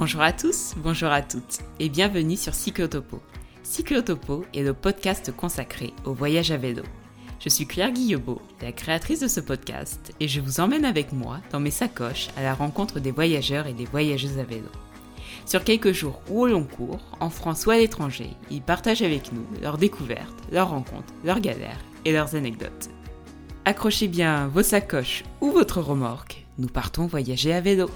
Bonjour à tous, bonjour à toutes et bienvenue sur Cyclotopo. Cyclotopo est le podcast consacré au voyage à vélo. Je suis Claire Guillebeau, la créatrice de ce podcast, et je vous emmène avec moi dans mes sacoches à la rencontre des voyageurs et des voyageuses à vélo. Sur quelques jours ou au long cours, en France ou à l'étranger, ils partagent avec nous leurs découvertes, leurs rencontres, leurs galères et leurs anecdotes. Accrochez bien vos sacoches ou votre remorque, nous partons voyager à vélo.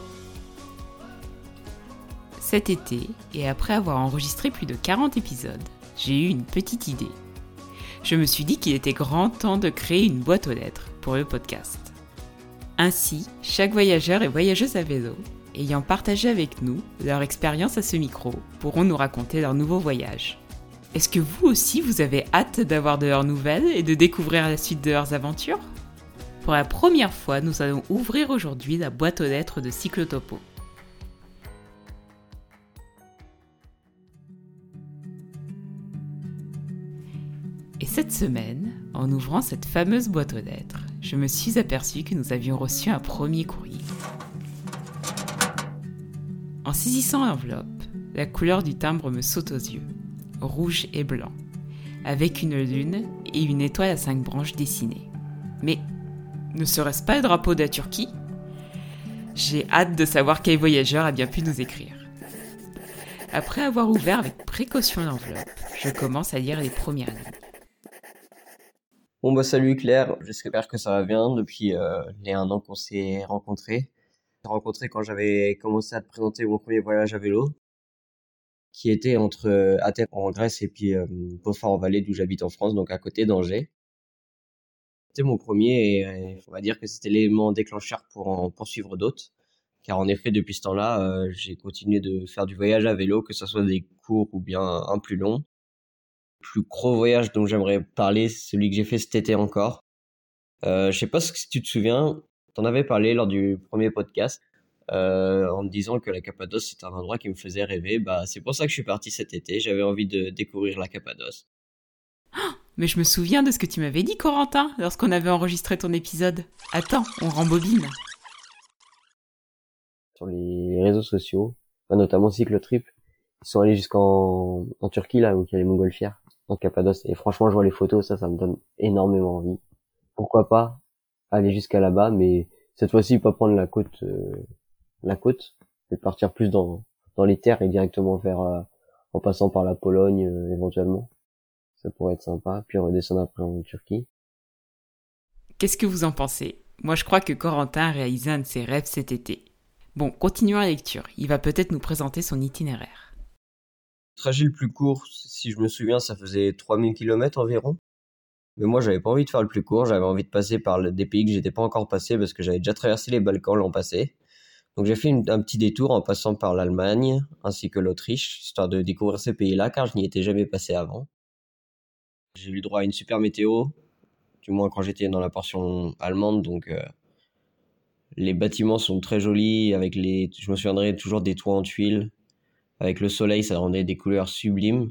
Cet été, et après avoir enregistré plus de 40 épisodes, j'ai eu une petite idée. Je me suis dit qu'il était grand temps de créer une boîte aux lettres pour le podcast. Ainsi, chaque voyageur et voyageuse à vélo, ayant partagé avec nous leur expérience à ce micro, pourront nous raconter leur nouveau voyage. Est-ce que vous aussi vous avez hâte d'avoir de leurs nouvelles et de découvrir la suite de leurs aventures? Pour la première fois, nous allons ouvrir aujourd'hui la boîte aux lettres de Cyclotopo. Cette semaine, en ouvrant cette fameuse boîte aux lettres, je me suis aperçu que nous avions reçu un premier courrier. En saisissant l'enveloppe, la couleur du timbre me saute aux yeux, rouge et blanc, avec une lune et une étoile à cinq branches dessinées. Mais ne serait-ce pas le drapeau de la Turquie? J'ai hâte de savoir quel voyageur a bien pu nous écrire. Après avoir ouvert avec précaution l'enveloppe, je commence à lire les premières lignes. Bon bah salut Claire, j'espère que ça va bien depuis euh, les un an qu'on s'est rencontrés. rencontré quand j'avais commencé à te présenter mon premier voyage à vélo, qui était entre euh, Athènes en Grèce et puis euh, en Vallée d'où j'habite en France, donc à côté d'Angers. C'était mon premier et euh, on va dire que c'était l'élément déclencheur pour en poursuivre d'autres. Car en effet, depuis ce temps-là, euh, j'ai continué de faire du voyage à vélo, que ce soit des cours ou bien un plus long plus gros voyage dont j'aimerais parler, c'est celui que j'ai fait cet été encore. Euh, je sais pas si tu te souviens, t'en avais parlé lors du premier podcast euh, en me disant que la Cappadoce c'est un endroit qui me faisait rêver. Bah c'est pour ça que je suis parti cet été. J'avais envie de découvrir la Cappadoce. Mais je me souviens de ce que tu m'avais dit, Corentin, lorsqu'on avait enregistré ton épisode. Attends, on rembobine. Sur les réseaux sociaux, notamment Cyclotrip, ils sont allés jusqu'en en Turquie là où il y a les montgolfières en Cappadoce. Et franchement, je vois les photos, ça, ça me donne énormément envie. Pourquoi pas aller jusqu'à là-bas, mais cette fois-ci, pas prendre la côte, euh, la côte, mais partir plus dans dans les terres et directement vers euh, en passant par la Pologne euh, éventuellement. Ça pourrait être sympa. Puis redescendre après en Turquie. Qu'est-ce que vous en pensez? Moi, je crois que Corentin a un de ses rêves cet été. Bon, continuons la lecture. Il va peut-être nous présenter son itinéraire trajet le plus court, si je me souviens, ça faisait 3000 km environ. Mais moi, j'avais pas envie de faire le plus court, j'avais envie de passer par des pays que j'étais pas encore passé parce que j'avais déjà traversé les Balkans l'an passé. Donc j'ai fait un petit détour en passant par l'Allemagne ainsi que l'Autriche, histoire de découvrir ces pays-là car je n'y étais jamais passé avant. J'ai eu droit à une super météo, du moins quand j'étais dans la portion allemande, donc euh, les bâtiments sont très jolis avec les, je me souviendrai toujours des toits en tuiles, avec le soleil, ça rendait des couleurs sublimes.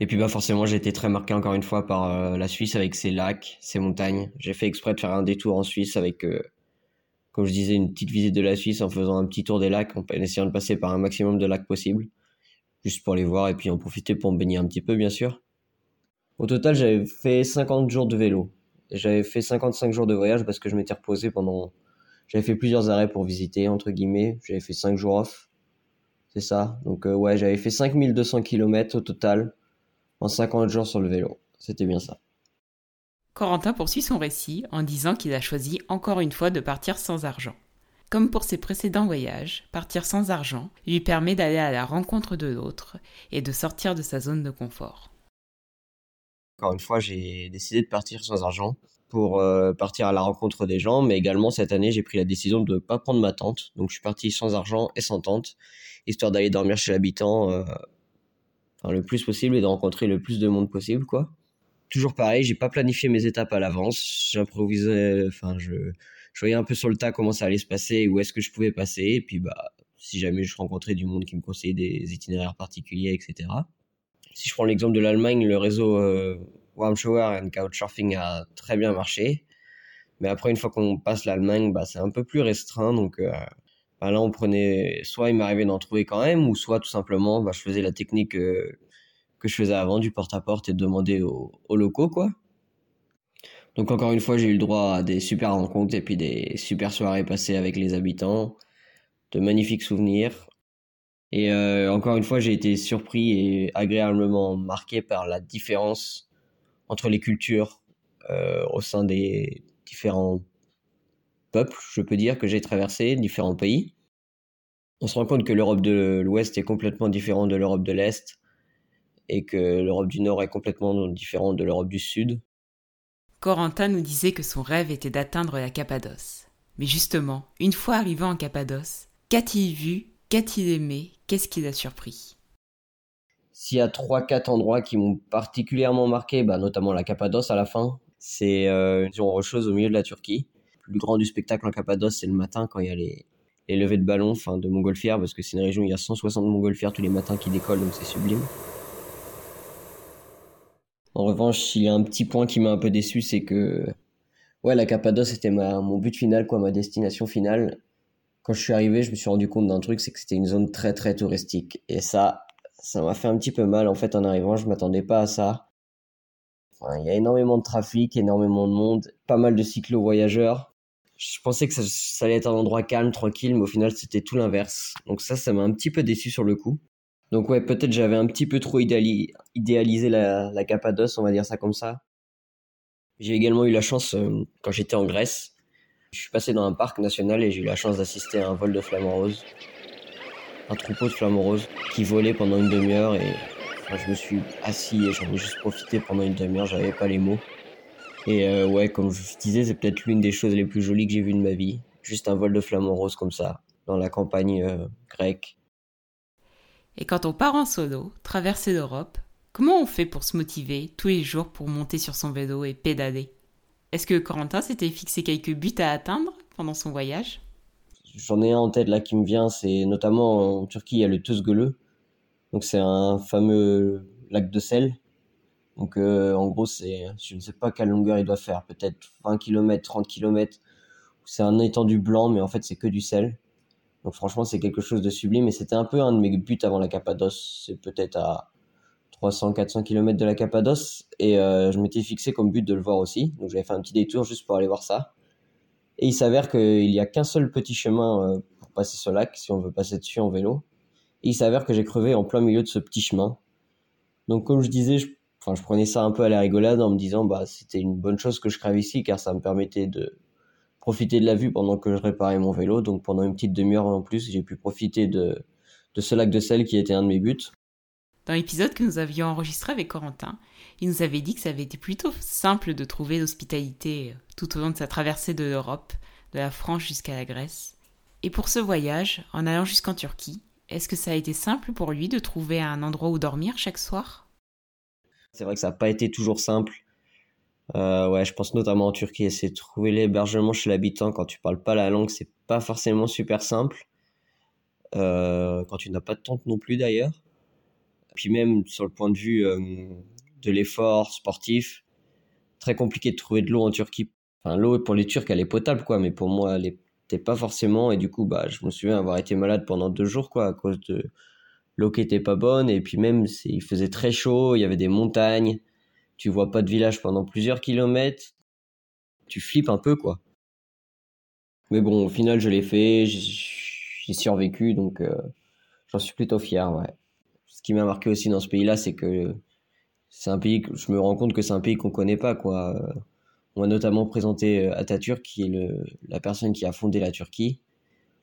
Et puis bah forcément, j'ai été très marqué encore une fois par euh, la Suisse avec ses lacs, ses montagnes. J'ai fait exprès de faire un détour en Suisse avec, euh, comme je disais, une petite visite de la Suisse en faisant un petit tour des lacs, en essayant de passer par un maximum de lacs possible, juste pour les voir et puis en profiter pour me baigner un petit peu, bien sûr. Au total, j'avais fait 50 jours de vélo. J'avais fait 55 jours de voyage parce que je m'étais reposé pendant... J'avais fait plusieurs arrêts pour visiter, entre guillemets. J'avais fait 5 jours off c'est ça. Donc euh, ouais, j'avais fait 5200 km au total en 50 jours sur le vélo. C'était bien ça. Corentin poursuit son récit en disant qu'il a choisi encore une fois de partir sans argent. Comme pour ses précédents voyages, partir sans argent lui permet d'aller à la rencontre de l'autre et de sortir de sa zone de confort. Encore une fois, j'ai décidé de partir sans argent pour euh, partir à la rencontre des gens, mais également cette année, j'ai pris la décision de ne pas prendre ma tente. Donc je suis parti sans argent et sans tente histoire d'aller dormir chez l'habitant euh, le plus possible et de rencontrer le plus de monde possible, quoi. Toujours pareil, j'ai pas planifié mes étapes à l'avance, j'improvisais, enfin, je, je voyais un peu sur le tas comment ça allait se passer, où est-ce que je pouvais passer, et puis bah, si jamais je rencontrais du monde qui me conseillait des itinéraires particuliers, etc. Si je prends l'exemple de l'Allemagne, le réseau euh, Warm Shower and Couchsurfing a très bien marché. Mais après, une fois qu'on passe l'Allemagne, bah, c'est un peu plus restreint. Donc, euh, bah là on prenait, soit il m'arrivait d'en trouver quand même, ou soit tout simplement bah, je faisais la technique que je faisais avant, du porte-à-porte et de demander aux, aux locaux quoi. Donc encore une fois, j'ai eu le droit à des super rencontres et puis des super soirées passées avec les habitants, de magnifiques souvenirs. Et euh, encore une fois, j'ai été surpris et agréablement marqué par la différence entre les cultures euh, au sein des différents peuples, je peux dire, que j'ai traversé, différents pays. On se rend compte que l'Europe de l'Ouest est complètement différente de l'Europe de l'Est et que l'Europe du Nord est complètement différente de l'Europe du Sud. Corentin nous disait que son rêve était d'atteindre la Cappadoce. Mais justement, une fois arrivé en Cappadoce, qu'a-t-il vu, qu'a-t-il aimé, qu'est-ce qui l'a surpris? S'il y a trois, quatre endroits qui m'ont particulièrement marqué, bah, notamment la Cappadoce à la fin, c'est euh, une zone rocheuse au milieu de la Turquie. Le plus grand du spectacle en Cappadoce, c'est le matin quand il y a les, levées de ballons, enfin de montgolfières, parce que c'est une région où il y a 160 montgolfières tous les matins qui décollent, donc c'est sublime. En revanche, il y a un petit point qui m'a un peu déçu, c'est que ouais, la Cappadoce c'était ma, mon but final, quoi, ma destination finale. Quand je suis arrivé, je me suis rendu compte d'un truc, c'est que c'était une zone très très touristique. Et ça, ça m'a fait un petit peu mal en fait en arrivant. Je m'attendais pas à ça. Il y a énormément de trafic, énormément de monde, pas mal de cyclo-voyageurs. Je pensais que ça, ça allait être un endroit calme, tranquille, mais au final c'était tout l'inverse. Donc ça, ça m'a un petit peu déçu sur le coup. Donc ouais, peut-être j'avais un petit peu trop idéalisé la, la, Cappadoce, on va dire ça comme ça. J'ai également eu la chance, euh, quand j'étais en Grèce, je suis passé dans un parc national et j'ai eu la chance d'assister à un vol de flamants roses. Un troupeau de flamants roses qui volait pendant une demi-heure et je me suis assis et j'en ai juste profité pendant une demi-heure, j'avais pas les mots. Et euh, ouais, comme je disais, c'est peut-être l'une des choses les plus jolies que j'ai vues de ma vie. Juste un vol de flamants roses comme ça, dans la campagne euh, grecque et quand on part en solo, traverser l'Europe, comment on fait pour se motiver tous les jours pour monter sur son vélo et pédaler? Est-ce que Corentin s'était fixé quelques buts à atteindre pendant son voyage? J'en ai un en tête là qui me vient, c'est notamment en Turquie, il y a le Tuzgölü. Donc c'est un fameux lac de sel. Donc euh, en gros, c'est je ne sais pas quelle longueur il doit faire, peut-être 20 km, 30 km. C'est un étendu blanc mais en fait c'est que du sel. Donc franchement, c'est quelque chose de sublime et c'était un peu un de mes buts avant la Cappadoce. C'est peut-être à 300-400 km de la Cappadoce et euh, je m'étais fixé comme but de le voir aussi. Donc j'avais fait un petit détour juste pour aller voir ça. Et il s'avère qu'il n'y a qu'un seul petit chemin euh, pour passer ce lac si on veut passer dessus en vélo. Et il s'avère que j'ai crevé en plein milieu de ce petit chemin. Donc comme je disais, je, enfin, je prenais ça un peu à la rigolade en me disant bah c'était une bonne chose que je crève ici car ça me permettait de profiter de la vue pendant que je réparais mon vélo. Donc pendant une petite demi-heure en plus, j'ai pu profiter de, de ce lac de sel qui était un de mes buts. Dans l'épisode que nous avions enregistré avec Corentin, il nous avait dit que ça avait été plutôt simple de trouver l'hospitalité euh, tout au long de sa traversée de l'Europe, de la France jusqu'à la Grèce. Et pour ce voyage, en allant jusqu'en Turquie, est-ce que ça a été simple pour lui de trouver un endroit où dormir chaque soir? C'est vrai que ça n'a pas été toujours simple. Euh, ouais, je pense notamment en Turquie, essayer de trouver l'hébergement chez l'habitant quand tu parles pas la langue, c'est pas forcément super simple. Euh, quand tu n'as pas de tente non plus d'ailleurs. Puis même sur le point de vue euh, de l'effort sportif, très compliqué de trouver de l'eau en Turquie. Enfin, l'eau pour les Turcs, elle est potable, quoi, mais pour moi, elle n'était pas forcément. Et du coup, bah, je me souviens avoir été malade pendant deux jours, quoi, à cause de l'eau qui était pas bonne. Et puis même, il faisait très chaud, il y avait des montagnes tu vois pas de village pendant plusieurs kilomètres, tu flippes un peu quoi. Mais bon, au final, je l'ai fait, j'ai survécu, donc euh, j'en suis plutôt fier, ouais. Ce qui m'a marqué aussi dans ce pays-là, c'est que c'est un pays que je me rends compte que c'est un pays qu'on connaît pas, quoi. On m'a notamment présenté euh, Atatürk, qui est le, la personne qui a fondé la Turquie.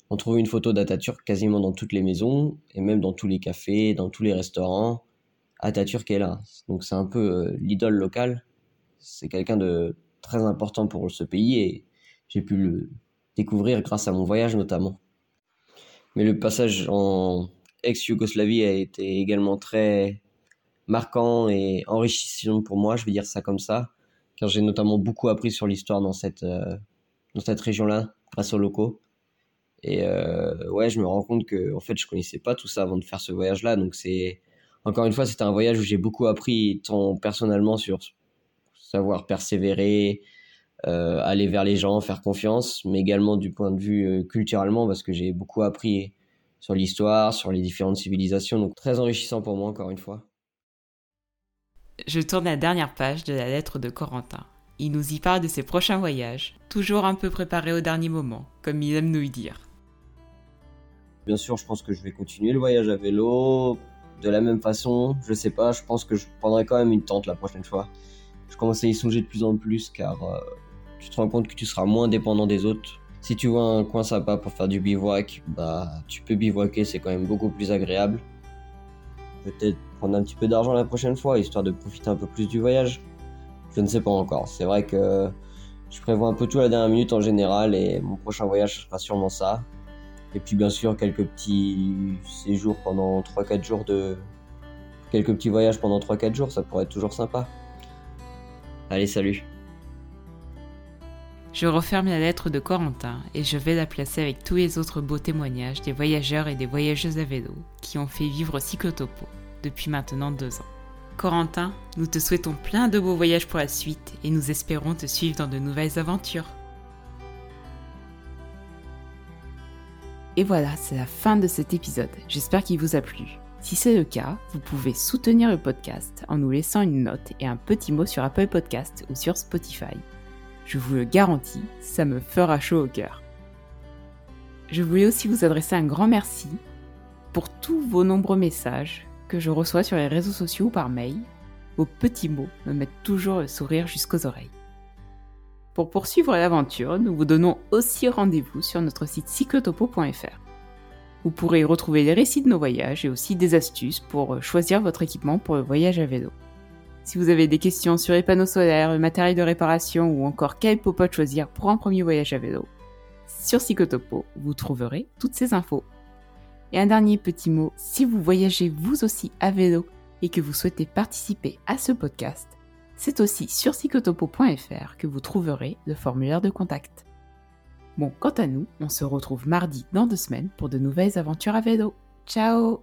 On trouve une photo d'Atatürk quasiment dans toutes les maisons, et même dans tous les cafés, dans tous les restaurants. Atatürk est là. Donc c'est un peu euh, l'idole locale. C'est quelqu'un de très important pour ce pays et j'ai pu le découvrir grâce à mon voyage notamment. Mais le passage en ex-Yougoslavie a été également très marquant et enrichissant pour moi, je vais dire ça comme ça, car j'ai notamment beaucoup appris sur l'histoire dans cette, euh, cette région-là, grâce aux locaux. Et euh, ouais, je me rends compte que en fait, je connaissais pas tout ça avant de faire ce voyage-là, donc c'est encore une fois, c'était un voyage où j'ai beaucoup appris, tant personnellement sur savoir persévérer, euh, aller vers les gens, faire confiance, mais également du point de vue culturellement, parce que j'ai beaucoup appris sur l'histoire, sur les différentes civilisations, donc très enrichissant pour moi encore une fois. Je tourne la dernière page de la lettre de Corentin. Il nous y parle de ses prochains voyages, toujours un peu préparés au dernier moment, comme il aime nous y dire. Bien sûr, je pense que je vais continuer le voyage à vélo de la même façon. Je sais pas, je pense que je prendrai quand même une tente la prochaine fois. Je commence à y songer de plus en plus car euh, tu te rends compte que tu seras moins dépendant des autres. Si tu vois un coin sympa pour faire du bivouac, bah tu peux bivouaquer, c'est quand même beaucoup plus agréable. Peut-être prendre un petit peu d'argent la prochaine fois, histoire de profiter un peu plus du voyage. Je ne sais pas encore. C'est vrai que je prévois un peu tout à la dernière minute en général et mon prochain voyage sera sûrement ça. Et puis bien sûr quelques petits séjours pendant 3-4 jours de... Quelques petits voyages pendant 3-4 jours, ça pourrait être toujours sympa. Allez, salut je referme la lettre de Corentin et je vais la placer avec tous les autres beaux témoignages des voyageurs et des voyageuses à vélo qui ont fait vivre Cyclotopo depuis maintenant deux ans. Corentin, nous te souhaitons plein de beaux voyages pour la suite et nous espérons te suivre dans de nouvelles aventures. Et voilà, c'est la fin de cet épisode. J'espère qu'il vous a plu. Si c'est le cas, vous pouvez soutenir le podcast en nous laissant une note et un petit mot sur Apple Podcast ou sur Spotify. Je vous le garantis, ça me fera chaud au cœur. Je voulais aussi vous adresser un grand merci pour tous vos nombreux messages que je reçois sur les réseaux sociaux ou par mail. Vos petits mots me mettent toujours le sourire jusqu'aux oreilles. Pour poursuivre l'aventure, nous vous donnons aussi rendez-vous sur notre site cyclotopo.fr. Vous pourrez y retrouver les récits de nos voyages et aussi des astuces pour choisir votre équipement pour le voyage à vélo. Si vous avez des questions sur les panneaux solaires, le matériel de réparation ou encore quel popote choisir pour un premier voyage à vélo, sur Psychotopo, vous trouverez toutes ces infos. Et un dernier petit mot, si vous voyagez vous aussi à vélo et que vous souhaitez participer à ce podcast, c'est aussi sur psychotopo.fr que vous trouverez le formulaire de contact. Bon, quant à nous, on se retrouve mardi dans deux semaines pour de nouvelles aventures à vélo. Ciao